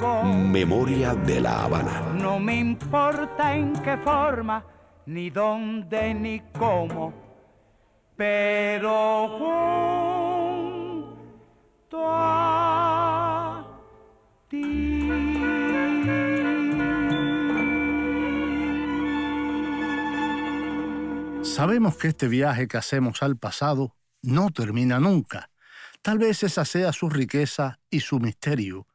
Memoria de la Habana. No me importa en qué forma, ni dónde, ni cómo, pero junto a ti. Sabemos que este viaje que hacemos al pasado no termina nunca. Tal vez esa sea su riqueza y su misterio.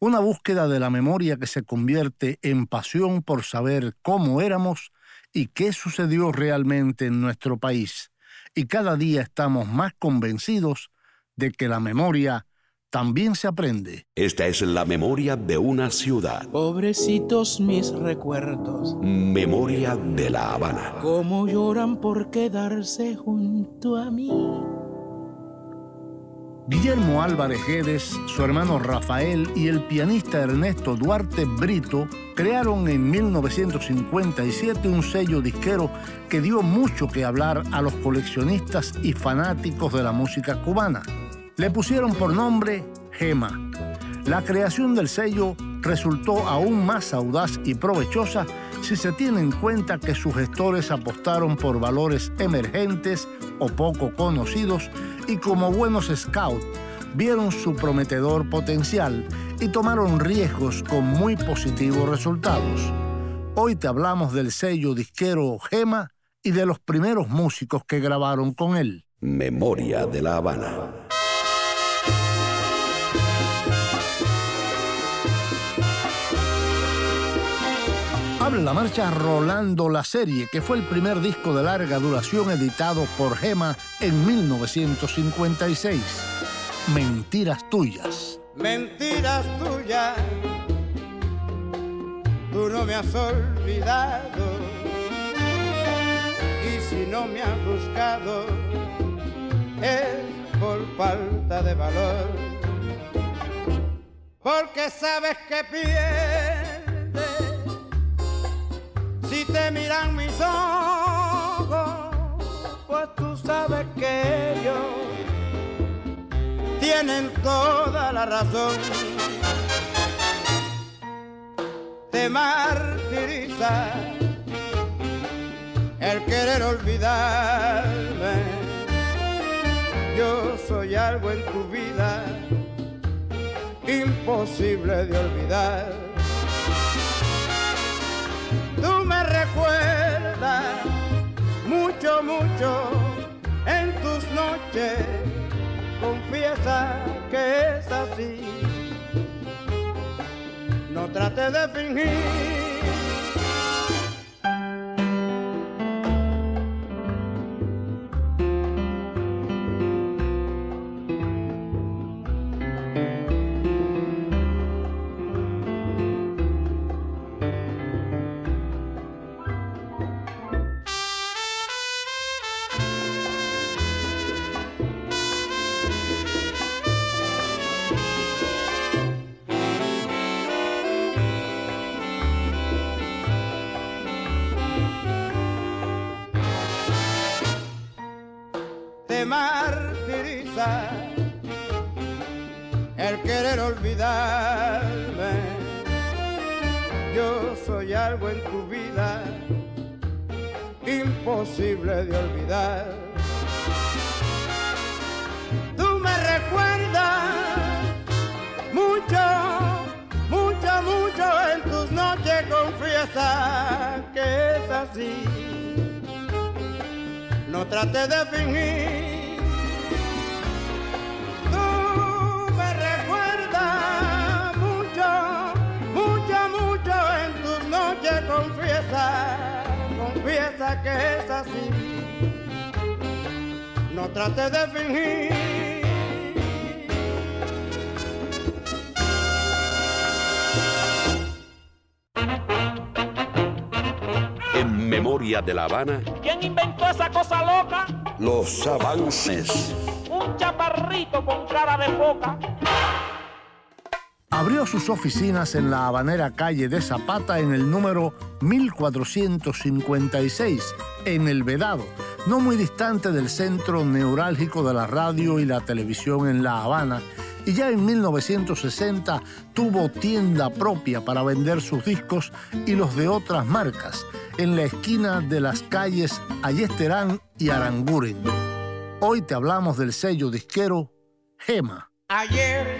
Una búsqueda de la memoria que se convierte en pasión por saber cómo éramos y qué sucedió realmente en nuestro país. Y cada día estamos más convencidos de que la memoria también se aprende. Esta es la memoria de una ciudad. Pobrecitos mis recuerdos, Memoria de la Habana. cómo lloran por quedarse junto a mí. Guillermo Álvarez Guedes, su hermano Rafael y el pianista Ernesto Duarte Brito crearon en 1957 un sello disquero que dio mucho que hablar a los coleccionistas y fanáticos de la música cubana. Le pusieron por nombre Gema. La creación del sello resultó aún más audaz y provechosa si se tiene en cuenta que sus gestores apostaron por valores emergentes o poco conocidos y como buenos scouts vieron su prometedor potencial y tomaron riesgos con muy positivos resultados. Hoy te hablamos del sello disquero Gema y de los primeros músicos que grabaron con él. Memoria de la Habana. Abre la marcha Rolando la serie, que fue el primer disco de larga duración editado por Gema en 1956. Mentiras tuyas. mentiras tuyas, tú no me has olvidado. Y si no me has buscado, es por falta de valor. Porque sabes que pierdes si te miran mis ojos, pues tú sabes que ellos tienen toda la razón. Te martiriza el querer olvidarme. Yo soy algo en tu vida imposible de olvidar. Tú me recuerdas mucho, mucho en tus noches confiesa que es así. No trate de fingir. De La Habana. ¿Quién inventó esa cosa loca? Los avances. Un chaparrito con cara de foca. Abrió sus oficinas en la habanera calle de Zapata en el número 1456, en El Vedado, no muy distante del centro neurálgico de la radio y la televisión en La Habana, y ya en 1960 tuvo tienda propia para vender sus discos y los de otras marcas, en la esquina de las calles Ayesterán y Aranguren. Hoy te hablamos del sello disquero Gema. Ayer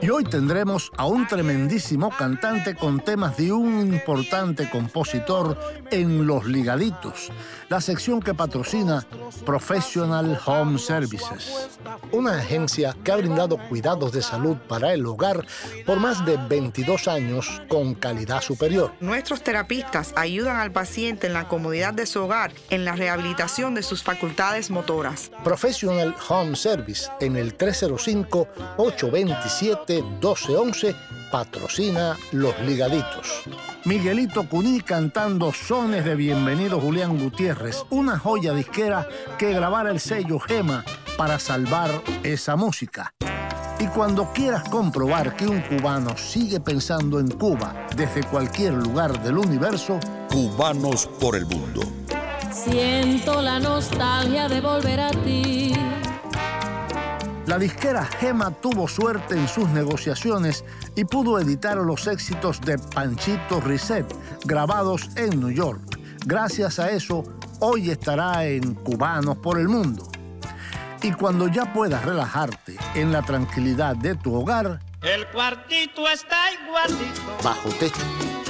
Y hoy tendremos a un tremendísimo cantante con temas de un importante compositor en Los Ligaditos, la sección que patrocina Professional Home Services, una agencia que ha brindado cuidados de salud para el hogar por más de 22 años con calidad superior. Nuestros terapistas ayudan al paciente en la comodidad de su hogar, en la rehabilitación de sus facultades motoras. Professional Home Service en el 305-827-1211 patrocina Los Ligaditos. Miguelito Cuní cantando sones de bienvenido Julián Gutiérrez, una joya disquera que grabara el sello Gema para salvar esa música. Y cuando quieras comprobar que un cubano sigue pensando en Cuba desde cualquier lugar del universo, Cubanos por el mundo. Siento la nostalgia de volver a ti. La disquera Gema tuvo suerte en sus negociaciones y pudo editar los éxitos de Panchito Risset, grabados en New York. Gracias a eso, hoy estará en Cubanos por el Mundo. Y cuando ya puedas relajarte en la tranquilidad de tu hogar, El cuartito está igualito bajo techo,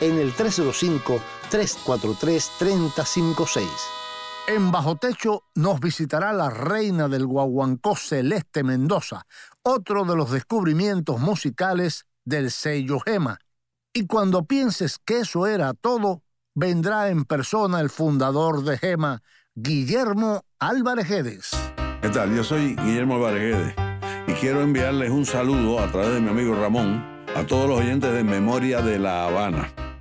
en el 305-343-3056. En Bajo Techo nos visitará la reina del guaguancó Celeste Mendoza, otro de los descubrimientos musicales del sello Gema. Y cuando pienses que eso era todo, vendrá en persona el fundador de Gema, Guillermo Álvarez Guedes. ¿Qué tal? Yo soy Guillermo Álvarez Guedes y quiero enviarles un saludo a través de mi amigo Ramón a todos los oyentes de Memoria de La Habana.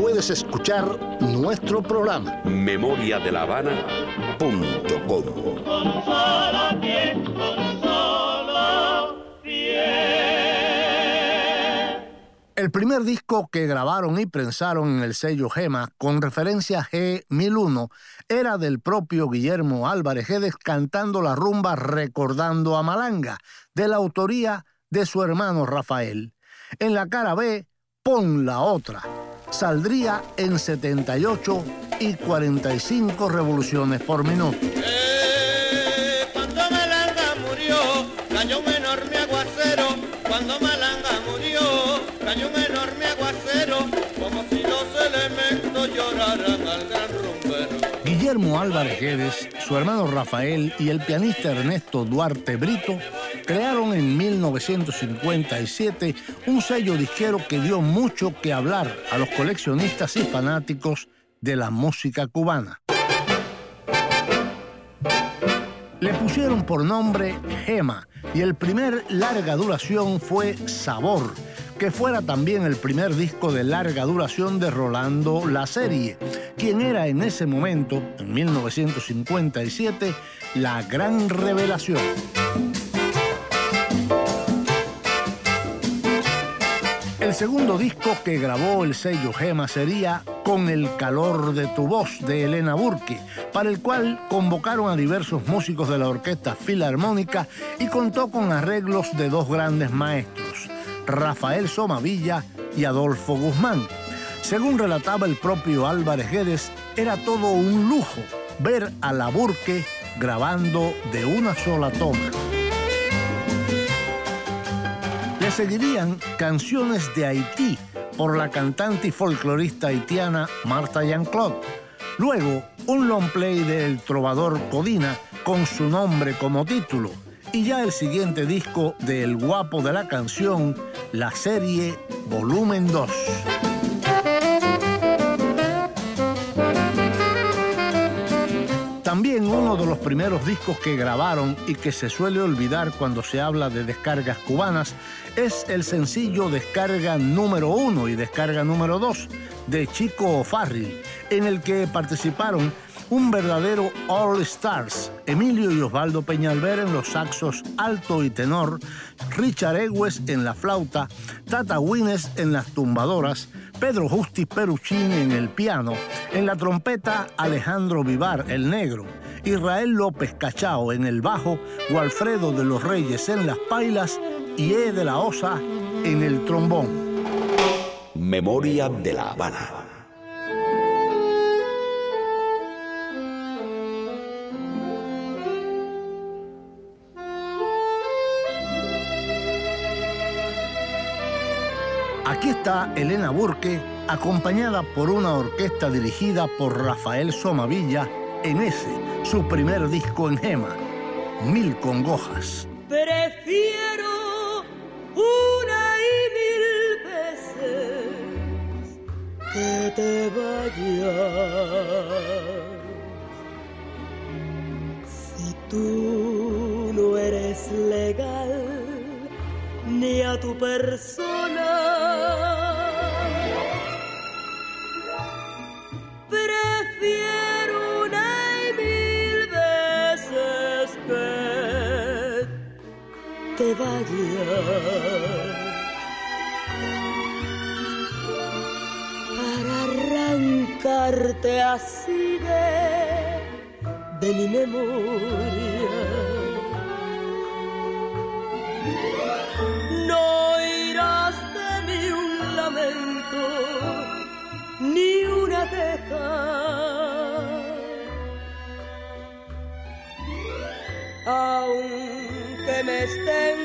puedes escuchar nuestro programa. Memoria de La Habana. Punto com. El primer disco que grabaron y prensaron en el sello Gema, con referencia G1001, era del propio Guillermo Álvarez Guedes cantando la rumba Recordando a Malanga, de la autoría de su hermano Rafael. En la cara B, Pon la otra. Saldría en 78 y 45 revoluciones por minuto. Guillermo Álvarez Guedes, su hermano Rafael y el pianista Ernesto Duarte Brito crearon en 1957 un sello disquero que dio mucho que hablar a los coleccionistas y fanáticos de la música cubana. Le pusieron por nombre Gema y el primer larga duración fue Sabor, que fuera también el primer disco de larga duración de Rolando La Serie, quien era en ese momento, en 1957, la gran revelación. El segundo disco que grabó el sello Gema sería Con el calor de tu voz de Elena Burke, para el cual convocaron a diversos músicos de la Orquesta Filarmónica y contó con arreglos de dos grandes maestros, Rafael Somavilla y Adolfo Guzmán. Según relataba el propio Álvarez Guedes, era todo un lujo ver a la Burke grabando de una sola toma. Le seguirían canciones de Haití por la cantante y folclorista haitiana Marta Jean-Claude. Luego, un long play del trovador Codina con su nombre como título. Y ya el siguiente disco de El Guapo de la Canción, la serie Volumen 2. También uno de los primeros discos que grabaron y que se suele olvidar cuando se habla de descargas cubanas es el sencillo Descarga número uno y Descarga número 2 de Chico O'Farrill, en el que participaron un verdadero All Stars, Emilio y Osvaldo Peñalver en los saxos alto y tenor, Richard Egues en la flauta, Tata Wines en las tumbadoras, Pedro Justi Peruchín en el piano, en la trompeta Alejandro Vivar, el negro, Israel López Cachao en el bajo, Walfredo de los Reyes en las pailas y E de la Osa en el trombón. Memoria de la Habana. Aquí está Elena Burke, acompañada por una orquesta dirigida por Rafael Somavilla en ese, su primer disco en Gema, Mil Congojas. Prefiero una y mil veces que te vayas. Si tú no eres legal ni a tu persona. Te vayas para arrancarte así de, de mi memoria. No irás de mí un lamento, ni una queja. Aunque me estén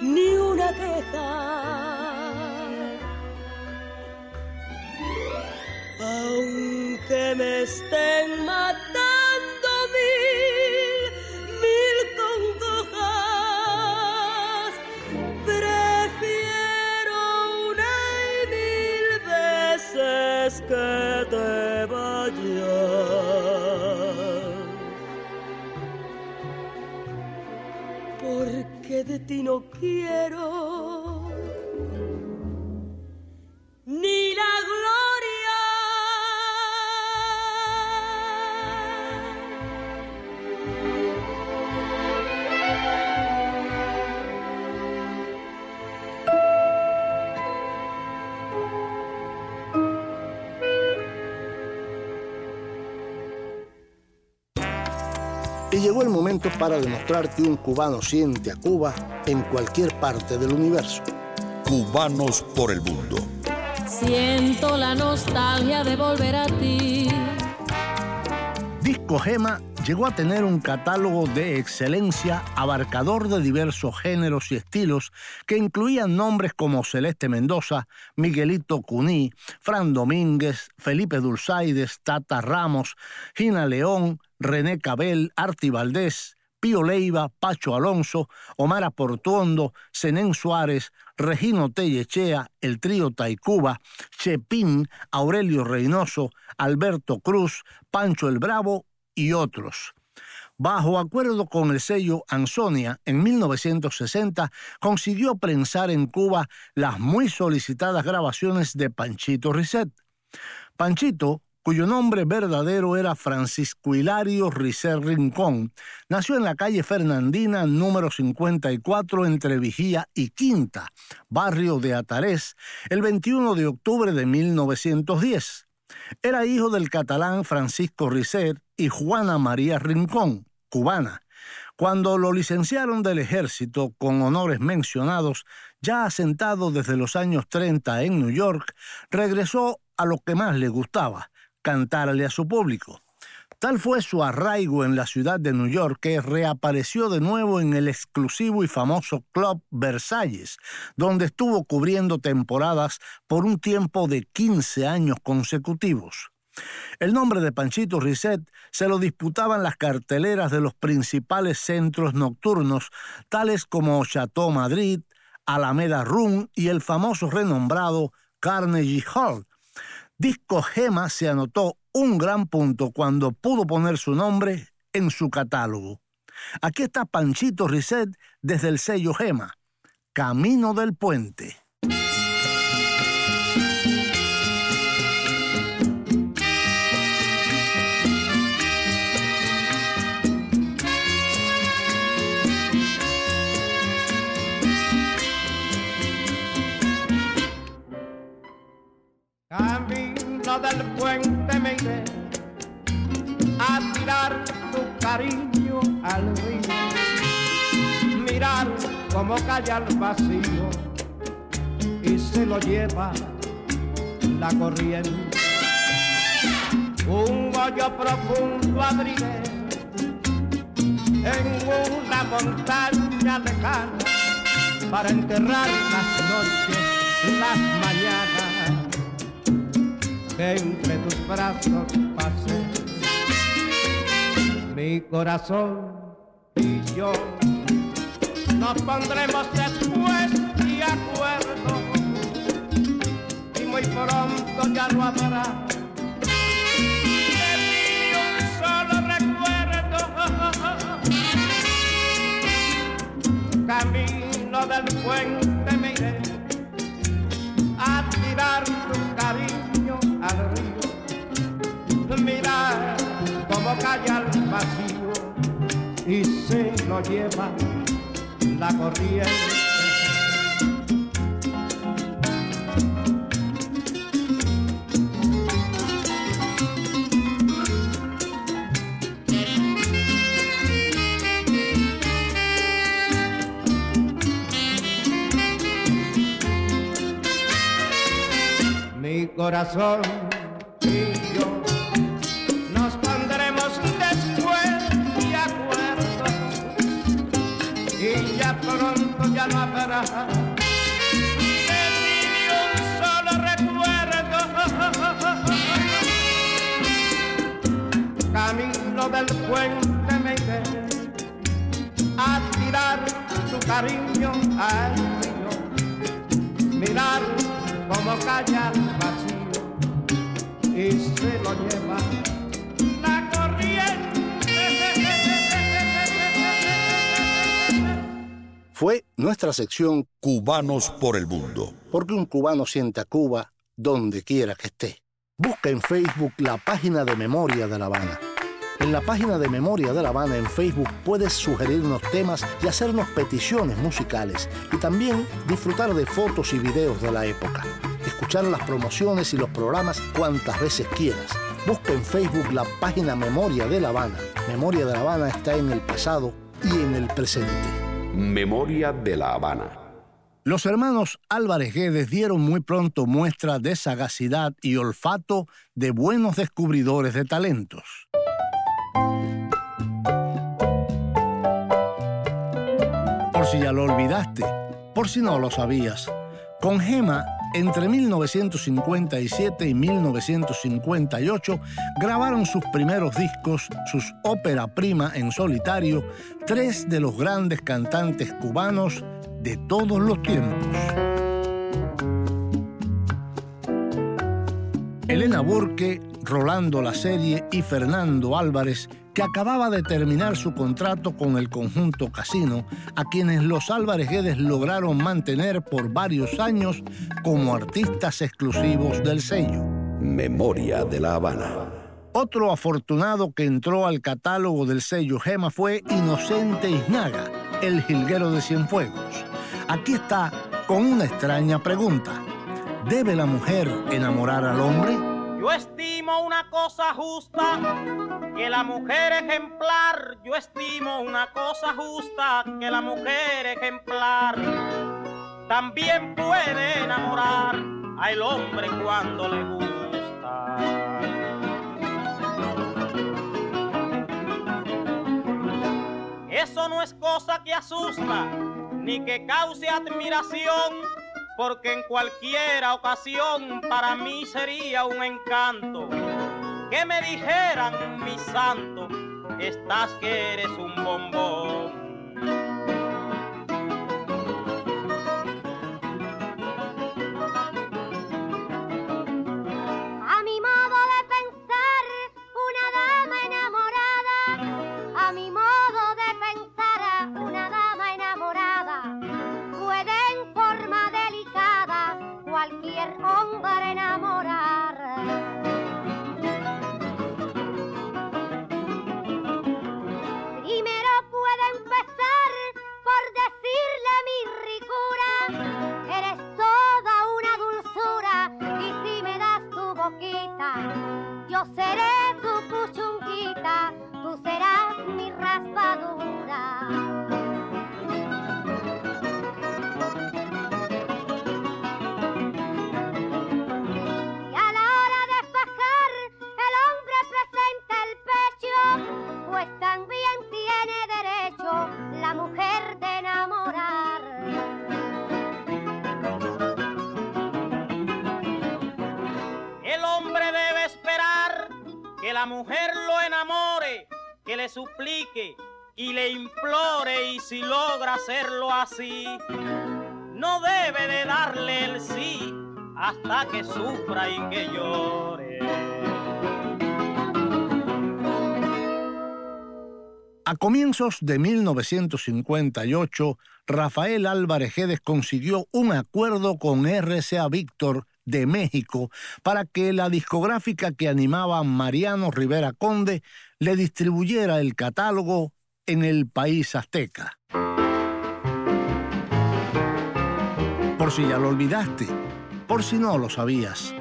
ni una queja. Aunque me estén quiero para demostrar que un cubano siente a Cuba en cualquier parte del universo. Cubanos por el mundo. Siento la nostalgia de volver a ti. Disco Gema llegó a tener un catálogo de excelencia abarcador de diversos géneros y estilos que incluían nombres como Celeste Mendoza, Miguelito Cuní, Fran Domínguez, Felipe Dulzaides, Tata Ramos, Gina León, René Cabel, Arti Valdés, Pío Leiva, Pacho Alonso, Omar Portuondo, Zenén Suárez, Regino Tellechea, el trío Taicuba, Chepín, Aurelio Reynoso, Alberto Cruz, Pancho el Bravo y otros. Bajo acuerdo con el sello Ansonia, en 1960 consiguió prensar en Cuba las muy solicitadas grabaciones de Panchito Risset. Panchito cuyo nombre verdadero era Francisco Hilario Ricer Rincón, nació en la calle Fernandina número 54 entre Vigía y Quinta, barrio de Atarés, el 21 de octubre de 1910. Era hijo del catalán Francisco Ricer y Juana María Rincón, cubana. Cuando lo licenciaron del ejército con honores mencionados, ya asentado desde los años 30 en New York, regresó a lo que más le gustaba, cantarle a su público. Tal fue su arraigo en la ciudad de New York que reapareció de nuevo en el exclusivo y famoso Club Versalles, donde estuvo cubriendo temporadas por un tiempo de 15 años consecutivos. El nombre de Panchito Risset se lo disputaban las carteleras de los principales centros nocturnos, tales como Chateau Madrid, Alameda Room y el famoso renombrado Carnegie Hall, Disco Gema se anotó un gran punto cuando pudo poner su nombre en su catálogo. Aquí está Panchito Risset desde el sello Gema, Camino del Puente. Camino del puente me iré a tirar tu cariño al río, mirar cómo calla el vacío y se lo lleva la corriente. Un hoyo profundo abriré en una montaña lejana para enterrar las noches, las mañanas que entre tus brazos pasé. Mi corazón y yo nos pondremos después de acuerdo y muy pronto ya no habrá. Camino del puente me iré a tirar tu cariño al río, mirar cómo calla el vacío y se lo lleva la corriente. Corazón y yo nos pondremos después de acuerdo. Y ya pronto ya no habrá. De ni un solo recuerdo. Camino del puente me iré a tirar tu cariño al río. Mirar como calla y se lo lleva la corriente. Fue nuestra sección Cubanos por el Mundo. Porque un cubano siente a Cuba donde quiera que esté. Busca en Facebook la página de Memoria de La Habana. En la página de Memoria de La Habana en Facebook puedes sugerirnos temas y hacernos peticiones musicales y también disfrutar de fotos y videos de la época escuchar las promociones y los programas cuantas veces quieras. Busca en Facebook la página Memoria de La Habana. Memoria de La Habana está en el pasado y en el presente. Memoria de La Habana. Los hermanos Álvarez Guedes dieron muy pronto muestra de sagacidad y olfato de buenos descubridores de talentos. Por si ya lo olvidaste, por si no lo sabías, con Gema entre 1957 y 1958, grabaron sus primeros discos, sus ópera prima en solitario, tres de los grandes cantantes cubanos de todos los tiempos. Elena Burke, Rolando La Serie y Fernando Álvarez que acababa de terminar su contrato con el conjunto Casino, a quienes los Álvarez Guedes lograron mantener por varios años como artistas exclusivos del sello. Memoria de la Habana. Otro afortunado que entró al catálogo del sello Gema fue Inocente Isnaga, el jilguero de Cienfuegos. Aquí está con una extraña pregunta. ¿Debe la mujer enamorar al hombre? Yo estimo una cosa justa, que la mujer ejemplar. Yo estimo una cosa justa, que la mujer ejemplar también puede enamorar al hombre cuando le gusta. Eso no es cosa que asusta, ni que cause admiración porque en cualquier ocasión para mí sería un encanto que me dijeran, mi santo, estás que eres un bombón. Suplique y le implore y si logra hacerlo así, no debe de darle el sí hasta que sufra y que llore. A comienzos de 1958, Rafael Álvarez Guedes consiguió un acuerdo con RCA Víctor de México para que la discográfica que animaba Mariano Rivera Conde le distribuyera el catálogo en el país azteca. Por si ya lo olvidaste, por si no lo sabías.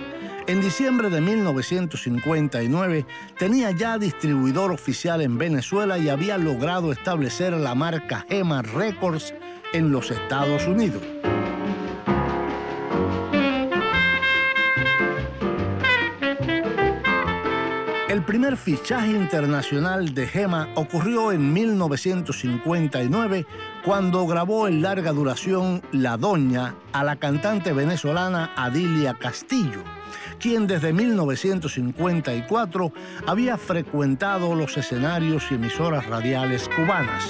En diciembre de 1959 tenía ya distribuidor oficial en Venezuela y había logrado establecer la marca Gema Records en los Estados Unidos. El primer fichaje internacional de Gema ocurrió en 1959 cuando grabó en larga duración La Doña a la cantante venezolana Adilia Castillo, quien desde 1954 había frecuentado los escenarios y emisoras radiales cubanas.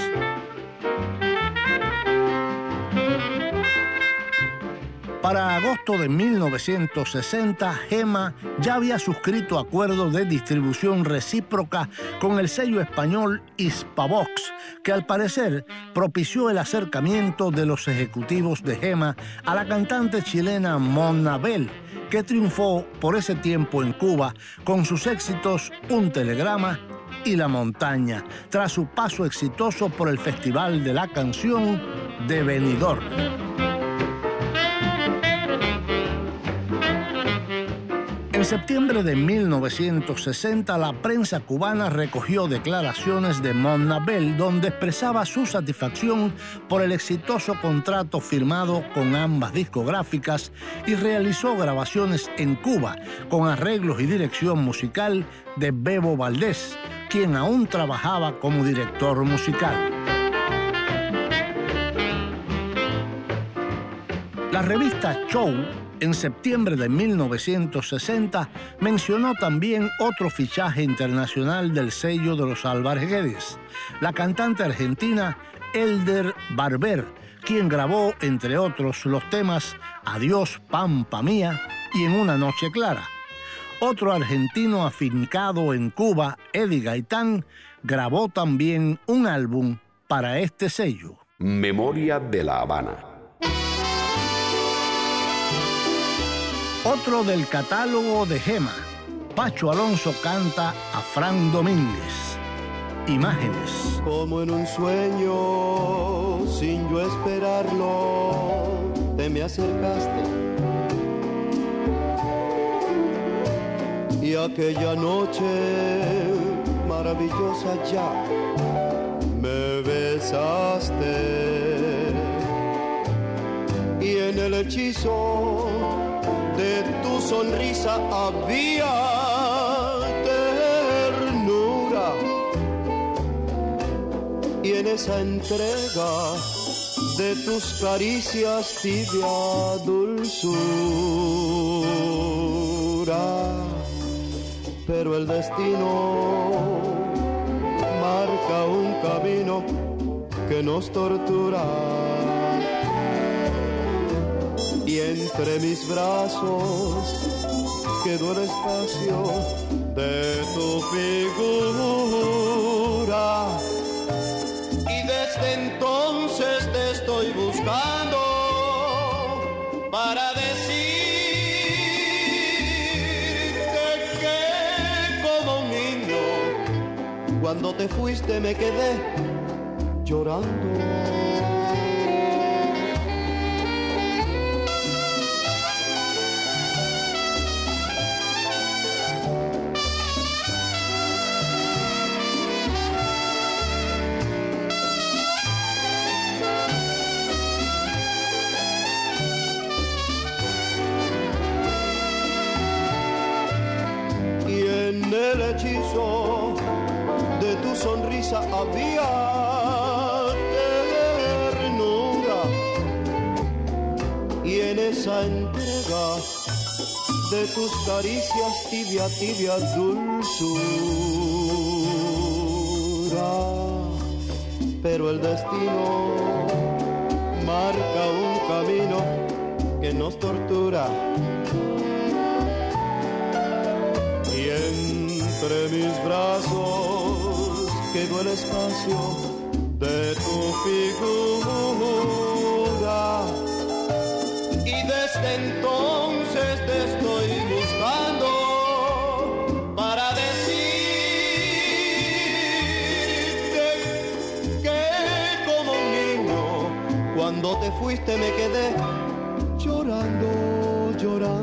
Para agosto de 1960, Gema ya había suscrito acuerdos de distribución recíproca con el sello español Hispavox, que al parecer propició el acercamiento de los ejecutivos de Gema a la cantante chilena Mona Bell, que triunfó por ese tiempo en Cuba con sus éxitos Un telegrama y La montaña, tras su paso exitoso por el Festival de la Canción de Benidorm. En septiembre de 1960, la prensa cubana recogió declaraciones de Mona Bell donde expresaba su satisfacción por el exitoso contrato firmado con ambas discográficas y realizó grabaciones en Cuba con arreglos y dirección musical de Bebo Valdés, quien aún trabajaba como director musical. revista Show, en septiembre de 1960, mencionó también otro fichaje internacional del sello de los Alvarguedes, la cantante argentina Elder Barber, quien grabó, entre otros, los temas Adiós, Pampa Mía y En una Noche Clara. Otro argentino afincado en Cuba, Eddie Gaitán, grabó también un álbum para este sello. Memoria de la Habana. Otro del catálogo de Gema. Pacho Alonso canta a Fran Domínguez. Imágenes. Como en un sueño, sin yo esperarlo, te me acercaste. Y aquella noche maravillosa ya me besaste. Y en el hechizo de tu sonrisa había ternura. Y en esa entrega de tus caricias tibia dulzura. Pero el destino marca un camino que nos tortura entre mis brazos quedó el espacio de tu figura. Y desde entonces te estoy buscando para decirte que como un niño, cuando te fuiste me quedé llorando. En el hechizo de tu sonrisa había ternura y en esa entrega de tus caricias tibia, tibia dulzura. Pero el destino marca un camino que nos tortura entre mis brazos quedó el espacio de tu figura. Y desde entonces te estoy buscando para decirte que como un niño cuando te fuiste me quedé llorando, llorando,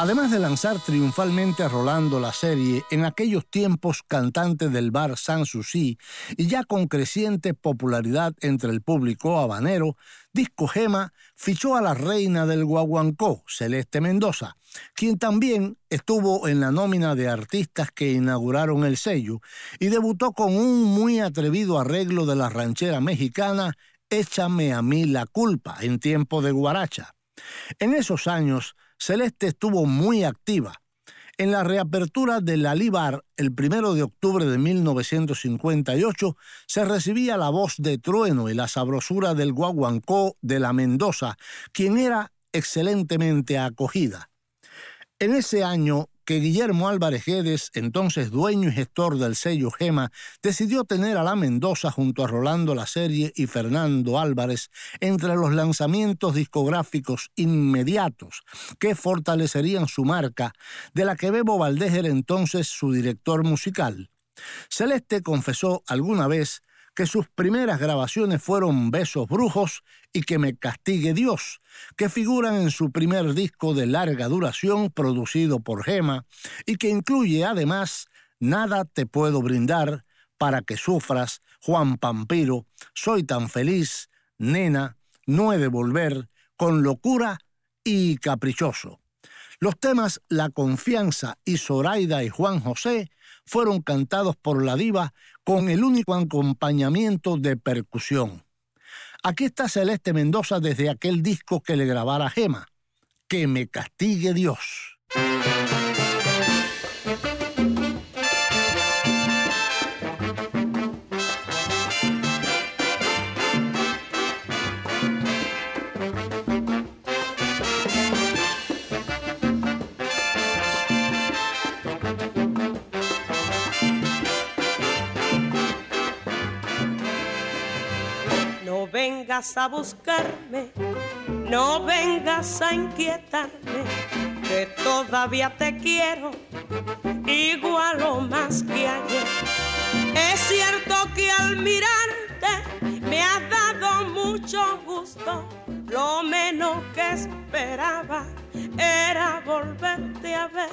Además de lanzar triunfalmente a Rolando la serie, en aquellos tiempos cantante del bar Sanssouci y ya con creciente popularidad entre el público habanero, Disco Gema fichó a la reina del guaguancó, Celeste Mendoza, quien también estuvo en la nómina de artistas que inauguraron el sello y debutó con un muy atrevido arreglo de la ranchera mexicana Échame a mí la culpa en tiempo de guaracha. En esos años, Celeste estuvo muy activa. En la reapertura del Alibar el primero de octubre de 1958 se recibía la voz de trueno y la sabrosura del guaguancó de la Mendoza, quien era excelentemente acogida. En ese año que Guillermo Álvarez Guedes, entonces dueño y gestor del sello Gema, decidió tener a la Mendoza junto a Rolando La Serie y Fernando Álvarez entre los lanzamientos discográficos inmediatos que fortalecerían su marca, de la que Bebo Valdés era entonces su director musical. Celeste confesó alguna vez que sus primeras grabaciones fueron Besos Brujos y Que me castigue Dios, que figuran en su primer disco de larga duración producido por Gema y que incluye además Nada te puedo brindar, Para que sufras, Juan Pampiro, Soy tan feliz, Nena, No he de volver, Con locura y Caprichoso. Los temas La Confianza y Zoraida y Juan José fueron cantados por la diva con el único acompañamiento de percusión. Aquí está Celeste Mendoza desde aquel disco que le grabara Gema, Que me castigue Dios. Vengas a buscarme, no vengas a inquietarme, que todavía te quiero, igual o más que ayer. Es cierto que al mirarte me ha dado mucho gusto, lo menos que esperaba era volverte a ver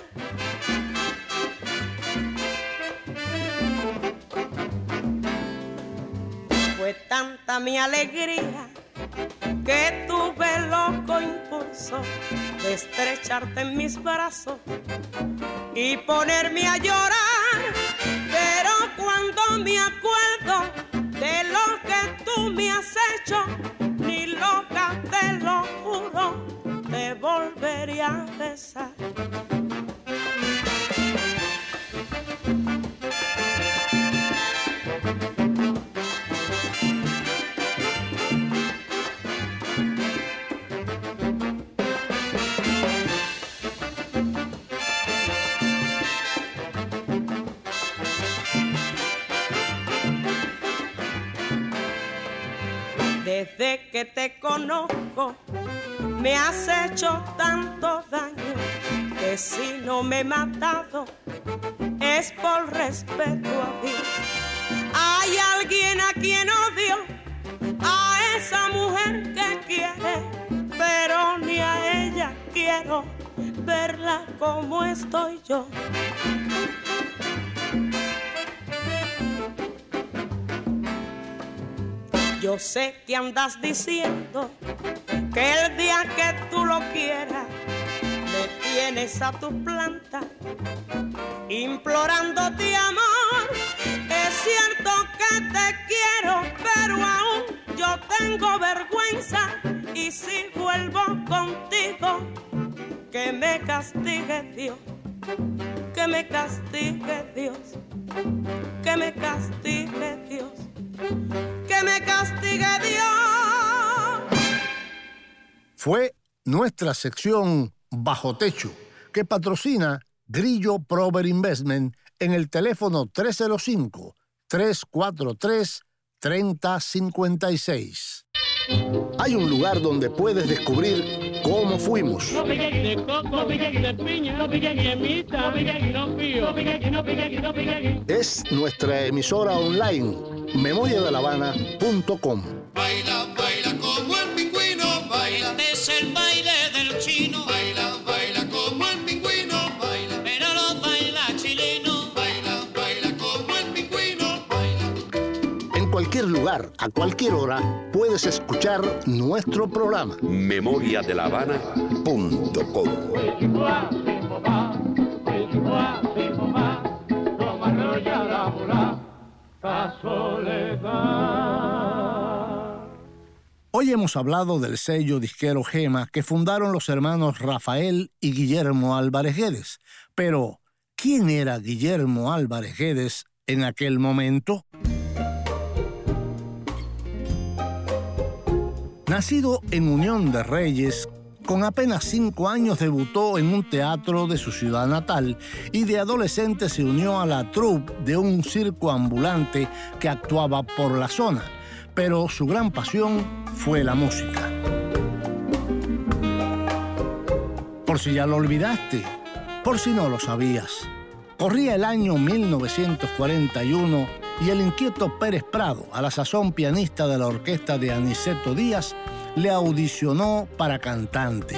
fue tanta mi alegría que tuve loco impulso de estrecharte en mis brazos y ponerme a llorar. Pero cuando me acuerdo de lo que tú me has hecho, ni loca te lo juro, te volvería a besar. Que te conozco me has hecho tanto daño que si no me he matado es por respeto a Dios. Hay alguien a quien odio, a esa mujer que quiere, pero ni a ella quiero verla como estoy yo. Yo sé que andas diciendo que el día que tú lo quieras, me tienes a tu planta implorándote amor. Es cierto que te quiero, pero aún yo tengo vergüenza y si vuelvo contigo, que me castigue Dios, que me castigue Dios, que me castigue Dios que me castigue Dios. Fue nuestra sección Bajo Techo, que patrocina Grillo Prover Investment en el teléfono 305 343 3056. Hay un lugar donde puedes descubrir cómo fuimos. Es nuestra emisora online, memoriadelavana.com. Baila, lugar, a cualquier hora, puedes escuchar nuestro programa. memoriadelavana.com. Hoy hemos hablado del sello disquero Gema que fundaron los hermanos Rafael y Guillermo Álvarez Guedes. Pero, ¿quién era Guillermo Álvarez Guedes en aquel momento? Nacido en Unión de Reyes, con apenas cinco años debutó en un teatro de su ciudad natal y de adolescente se unió a la troupe de un circo ambulante que actuaba por la zona, pero su gran pasión fue la música. Por si ya lo olvidaste, por si no lo sabías. Corría el año 1941 y el inquieto Pérez Prado, a la sazón pianista de la orquesta de Aniceto Díaz, le audicionó para cantante.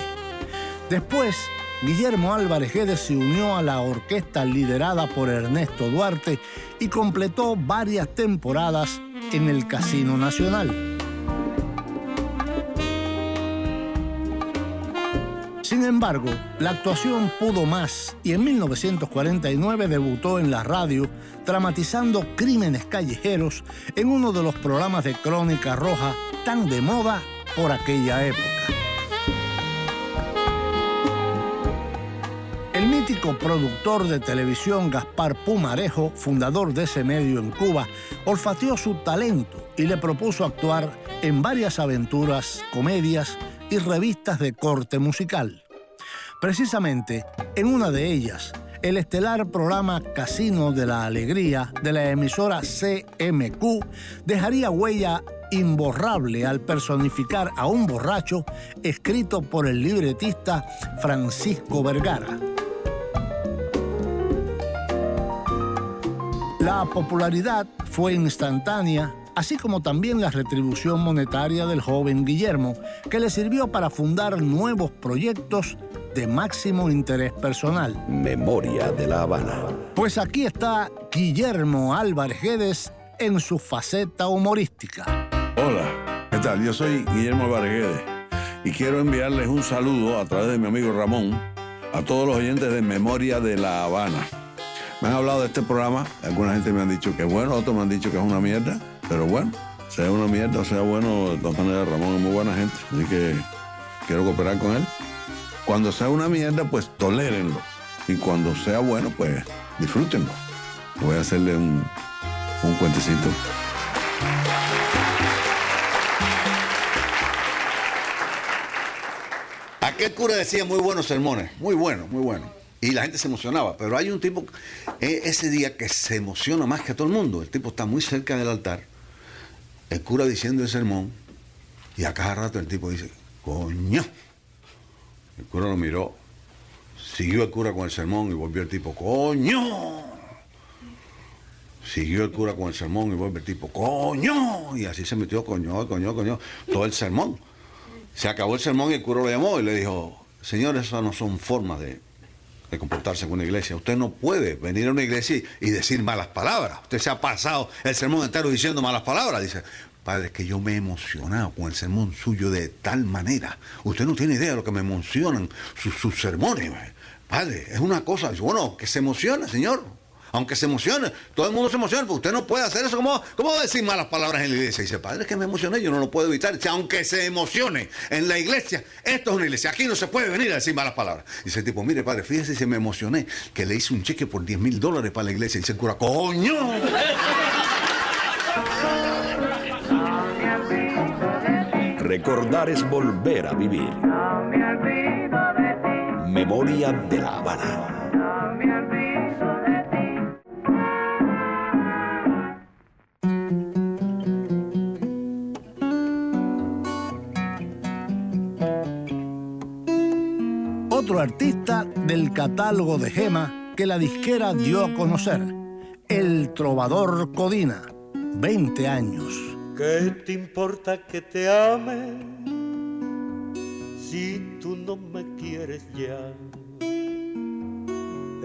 Después, Guillermo Álvarez Guedes se unió a la orquesta liderada por Ernesto Duarte y completó varias temporadas en el Casino Nacional. Sin embargo, la actuación pudo más y en 1949 debutó en la radio dramatizando crímenes callejeros en uno de los programas de Crónica Roja tan de moda por aquella época. El mítico productor de televisión Gaspar Pumarejo, fundador de ese medio en Cuba, olfateó su talento y le propuso actuar en varias aventuras, comedias y revistas de corte musical. Precisamente en una de ellas, el estelar programa Casino de la Alegría de la emisora CMQ dejaría huella imborrable al personificar a un borracho escrito por el libretista Francisco Vergara. La popularidad fue instantánea, así como también la retribución monetaria del joven Guillermo, que le sirvió para fundar nuevos proyectos de máximo interés personal. Memoria de la Habana. Pues aquí está Guillermo Álvarez Guedes en su faceta humorística. Hola, ¿qué tal? Yo soy Guillermo Álvarez y quiero enviarles un saludo a través de mi amigo Ramón a todos los oyentes de Memoria de la Habana. Me han hablado de este programa, alguna gente me han dicho que es bueno, otros me han dicho que es una mierda, pero bueno, sea una mierda o sea bueno, de todas maneras Ramón es muy buena gente, así que quiero cooperar con él. Cuando sea una mierda, pues tolérenlo. Y cuando sea bueno, pues disfrútenlo. Voy a hacerle un, un cuentecito. Aquel cura decía muy buenos sermones, muy bueno, muy bueno. Y la gente se emocionaba. Pero hay un tipo eh, ese día que se emociona más que todo el mundo. El tipo está muy cerca del altar, el cura diciendo el sermón, y a cada rato el tipo dice, coño. El cura lo miró, siguió el cura con el sermón y volvió el tipo, coño. Siguió el cura con el sermón y volvió el tipo, coño. Y así se metió, coño, coño, coño, todo el sermón. Se acabó el sermón y el cura lo llamó y le dijo, señor, esas no son formas de, de comportarse en una iglesia. Usted no puede venir a una iglesia y decir malas palabras. Usted se ha pasado el sermón entero diciendo malas palabras. Dice, padre, que yo me he emocionado con el sermón suyo de tal manera. Usted no tiene idea de lo que me emocionan sus, sus sermones. Padre, es una cosa, bueno, que se emociona, señor aunque se emocione, todo el mundo se emociona, pero usted no puede hacer eso. ¿Cómo, cómo decir malas palabras en la iglesia? dice, padre, es que me emocioné, yo no lo puedo evitar. Dice, aunque se emocione en la iglesia, esto es una iglesia, aquí no se puede venir a decir malas palabras. Dice tipo, mire, padre, fíjese si me emocioné, que le hice un cheque por 10 mil dólares para la iglesia. Y dice el cura, coño. Recordar es volver a vivir. Memoria de la Habana. Otro artista del catálogo de Gema que la disquera dio a conocer, el trovador Codina, 20 años. ¿Qué te importa que te ame si tú no me quieres ya?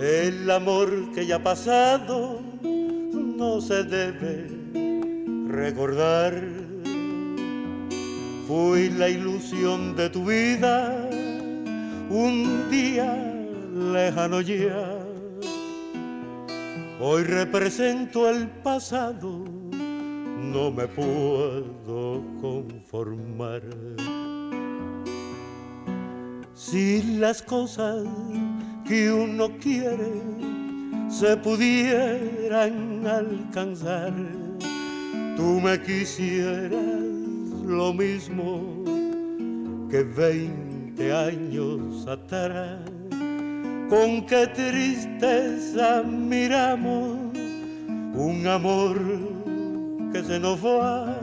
El amor que ya ha pasado no se debe recordar. Fui la ilusión de tu vida un día lejano ya. Hoy represento el pasado, no me puedo conformar. Si las cosas que uno quiere se pudieran alcanzar, tú me quisieras lo mismo que veinte años atrás. Con qué tristeza miramos un amor que se nos va.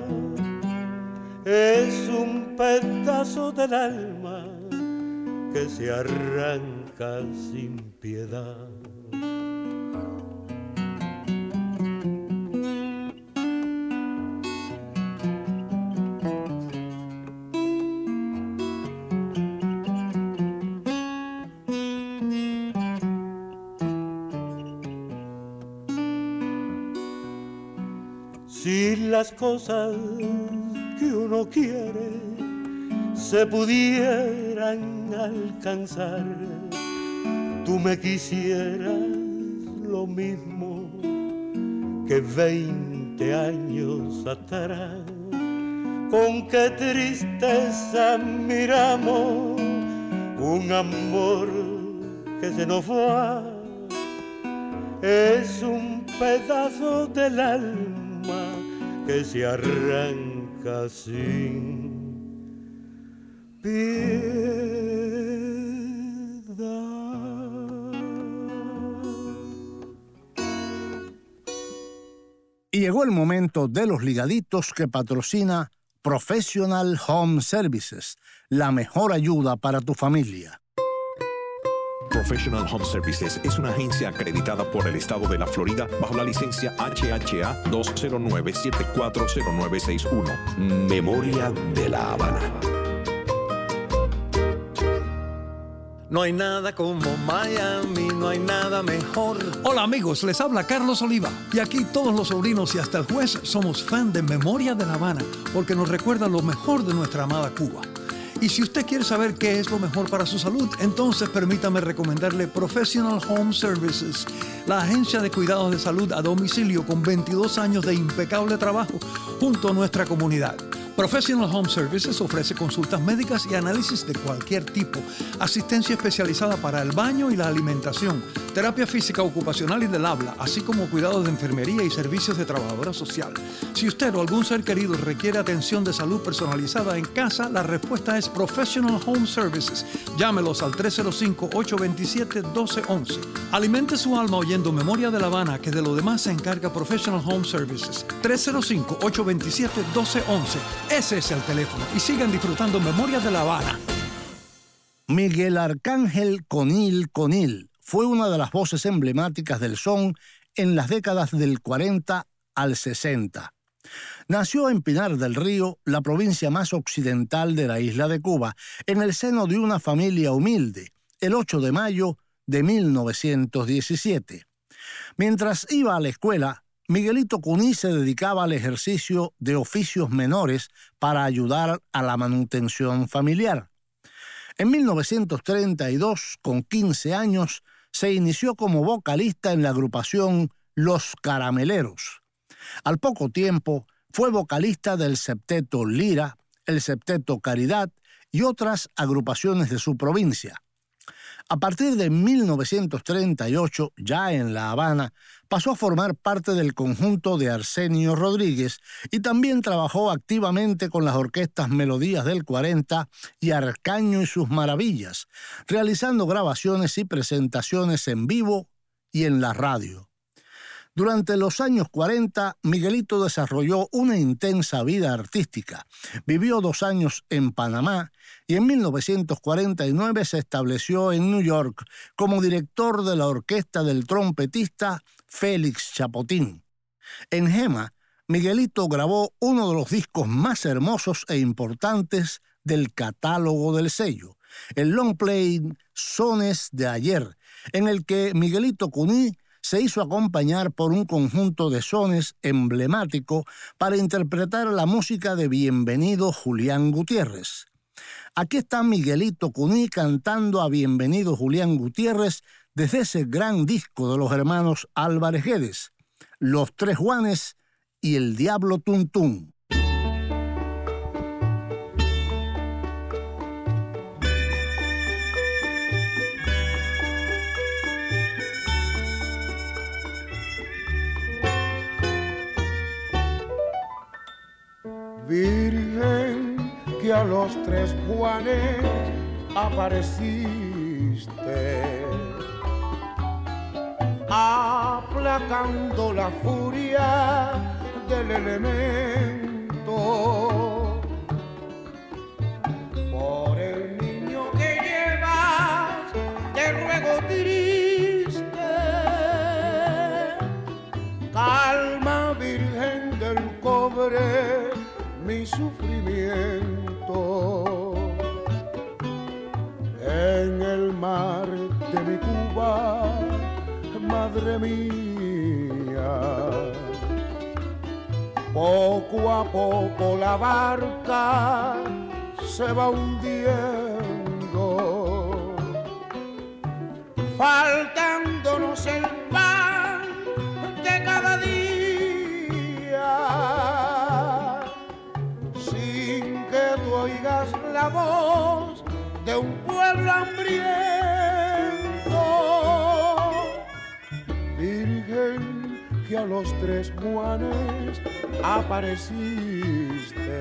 Es un pedazo del alma que se arranca sin piedad. Cosas que uno quiere se pudieran alcanzar, tú me quisieras lo mismo que veinte años atrás. Con qué tristeza miramos un amor que se nos va. Es un pedazo del alma se arranca sin Y llegó el momento de los ligaditos que patrocina Professional Home Services, la mejor ayuda para tu familia. Professional Home Services es una agencia acreditada por el estado de la Florida bajo la licencia HHA 209-740961. Memoria de la Habana. No hay nada como Miami, no hay nada mejor. Hola amigos, les habla Carlos Oliva. Y aquí todos los sobrinos y hasta el juez somos fan de Memoria de La Habana, porque nos recuerda lo mejor de nuestra amada Cuba. Y si usted quiere saber qué es lo mejor para su salud, entonces permítame recomendarle Professional Home Services, la agencia de cuidados de salud a domicilio con 22 años de impecable trabajo junto a nuestra comunidad. Professional Home Services ofrece consultas médicas y análisis de cualquier tipo, asistencia especializada para el baño y la alimentación, terapia física ocupacional y del habla, así como cuidados de enfermería y servicios de trabajadora social. Si usted o algún ser querido requiere atención de salud personalizada en casa, la respuesta es Professional Home Services. Llámelos al 305-827-1211. Alimente su alma oyendo Memoria de La Habana, que de lo demás se encarga Professional Home Services. 305-827-1211. Ese es el teléfono. Y sigan disfrutando Memoria de La Habana. Miguel Arcángel Conil Conil fue una de las voces emblemáticas del son en las décadas del 40 al 60. Nació en Pinar del Río, la provincia más occidental de la isla de Cuba, en el seno de una familia humilde, el 8 de mayo de 1917. Mientras iba a la escuela, Miguelito Cuní se dedicaba al ejercicio de oficios menores para ayudar a la manutención familiar. En 1932, con 15 años, se inició como vocalista en la agrupación Los Carameleros. Al poco tiempo, fue vocalista del septeto Lira, el septeto Caridad y otras agrupaciones de su provincia. A partir de 1938, ya en La Habana, pasó a formar parte del conjunto de Arsenio Rodríguez y también trabajó activamente con las orquestas Melodías del 40 y Arcaño y sus Maravillas, realizando grabaciones y presentaciones en vivo y en la radio. Durante los años 40, Miguelito desarrolló una intensa vida artística. Vivió dos años en Panamá y en 1949 se estableció en New York como director de la orquesta del trompetista Félix Chapotín. En Gema, Miguelito grabó uno de los discos más hermosos e importantes del catálogo del sello, el long play Sones de ayer, en el que Miguelito Cuní se hizo acompañar por un conjunto de sones emblemático para interpretar la música de Bienvenido Julián Gutiérrez. Aquí está Miguelito Cuní cantando a Bienvenido Julián Gutiérrez desde ese gran disco de los hermanos Álvarez Guedes, Los Tres Juanes y el Diablo Tuntún. Virgen que a los tres Juanes apareciste, aplacando la furia del elemento. Por el niño que llevas, te ruego triste, calma Virgen del cobre mi sufrimiento. En el mar de mi Cuba, madre mía, poco a poco la barca se va hundiendo, faltándonos el pan de cada día oigas la voz de un pueblo hambriento. Virgen que a los tres Juanes apareciste,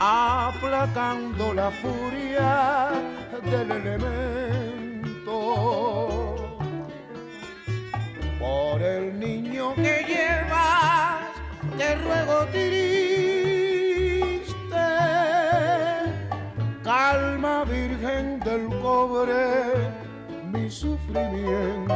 aplacando la furia del elemento. Por el niño que llevas, te ruego triste, del cobre mi sufrimiento.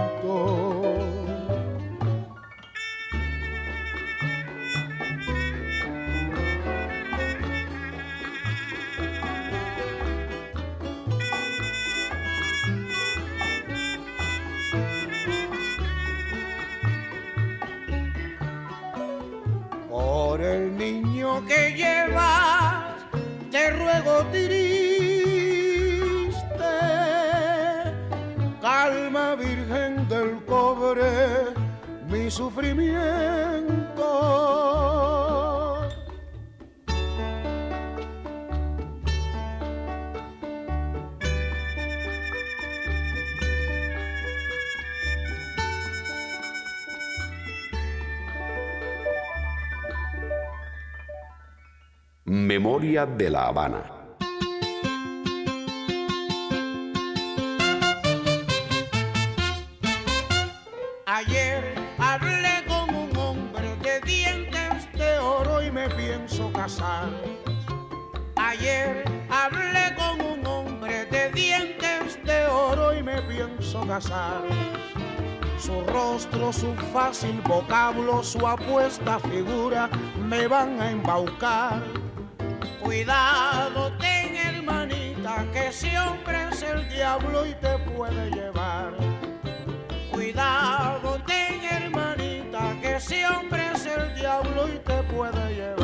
Por el niño que llevas, te ruego triste, cobre mi sufrimiento. Memoria de la Habana. Su rostro, su fácil vocablo, su apuesta figura me van a embaucar. Cuidado, ten hermanita, que ese hombre es el diablo y te puede llevar. Cuidado, ten hermanita, que ese hombre es el diablo y te puede llevar.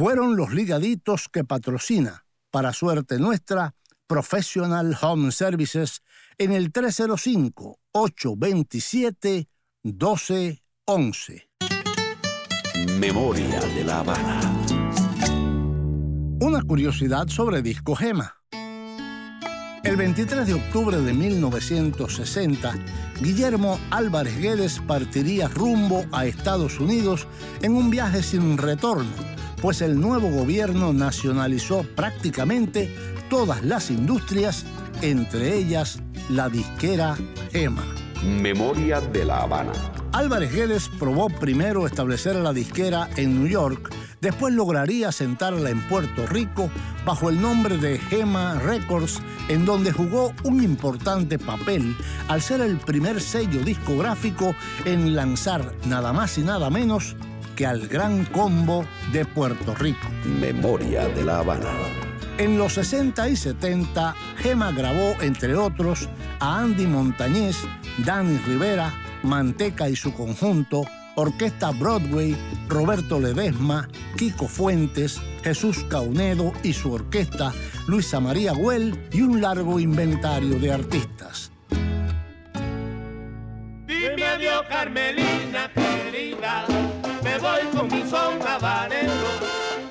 Fueron los ligaditos que patrocina, para suerte nuestra, Professional Home Services en el 305-827-1211. Memoria de la Habana. Una curiosidad sobre Disco Gema. El 23 de octubre de 1960, Guillermo Álvarez Guedes partiría rumbo a Estados Unidos en un viaje sin retorno, pues el nuevo gobierno nacionalizó prácticamente todas las industrias, entre ellas la disquera Gema. Memoria de la Habana. Álvarez Guedes probó primero establecer la disquera en New York, después lograría sentarla en Puerto Rico bajo el nombre de Gema Records, en donde jugó un importante papel al ser el primer sello discográfico en lanzar nada más y nada menos que al Gran Combo de Puerto Rico. Memoria de la Habana. En los 60 y 70, Gema grabó, entre otros, a Andy Montañez, Danny Rivera, Manteca y su conjunto, Orquesta Broadway, Roberto Ledesma, Kiko Fuentes, Jesús Caunedo y su orquesta, Luisa María Güell y un largo inventario de artistas. Dime adiós, me voy con mi son habanero.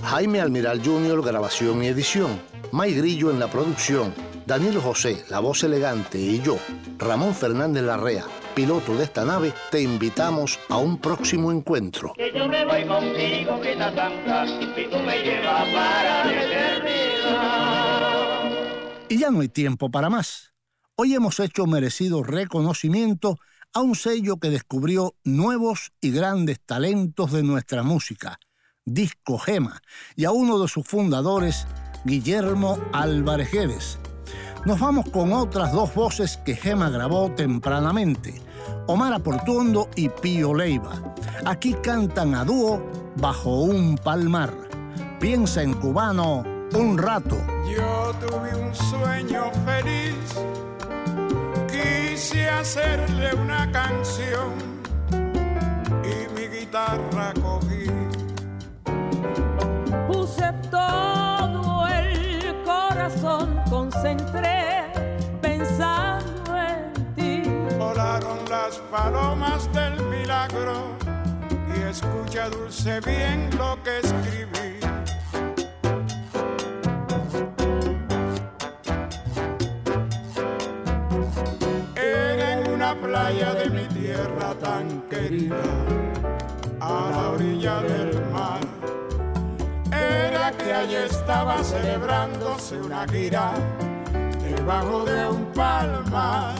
Jaime Almiral Jr., grabación y edición. May Grillo en la producción. Danilo José, la voz elegante, y yo, Ramón Fernández Larrea, piloto de esta nave, te invitamos a un próximo encuentro. Que yo me voy contigo, que la santa, y tú me llevas para la eternidad. Y ya no hay tiempo para más. Hoy hemos hecho merecido reconocimiento a un sello que descubrió nuevos y grandes talentos de nuestra música, Disco Gema, y a uno de sus fundadores, Guillermo Álvarez Guedes. Nos vamos con otras dos voces que Gema grabó tempranamente, Omar Aportuondo y Pío Leiva. Aquí cantan a dúo bajo un palmar. Piensa en cubano un rato. Yo tuve un sueño feliz, quise hacerle una canción y mi guitarra cogí. Puse todo el corazón, concentré pensando en ti. Volaron las palomas del milagro y escucha dulce bien lo que escribí. Una playa de mi tierra tan querida, a la orilla del mar. Era que allí estaba celebrándose una gira debajo de un palmar.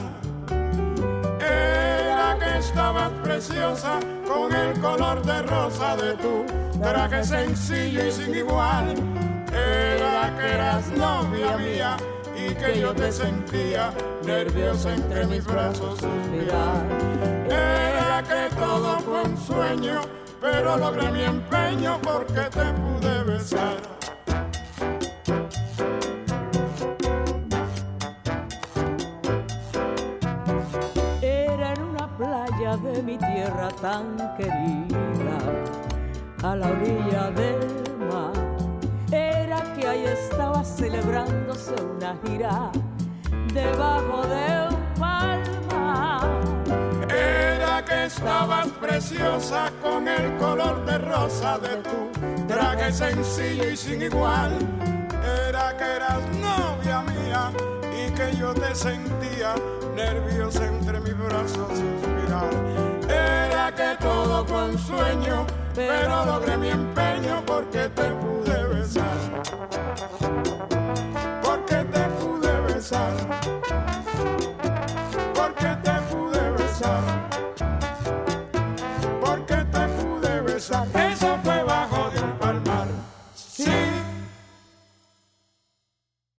Era que estabas preciosa con el color de rosa de tu traje sencillo y sin igual. Era que eras novia mía y que yo te sentía nerviosa entre mis brazos suspirar. Era que todo fue un sueño, pero logré mi empeño porque te pude besar. Era en una playa de mi tierra tan querida, a la orilla del mar. Que ahí estaba celebrándose una gira debajo de un palmar. Era que estabas preciosa con el color de rosa de tu traje sencillo y sin igual. Era que eras novia mía y que yo te sentía nerviosa entre mis brazos suspirar. Era que todo un sueño, pero logré mi empeño porque te pude besar. Porque te pude besar.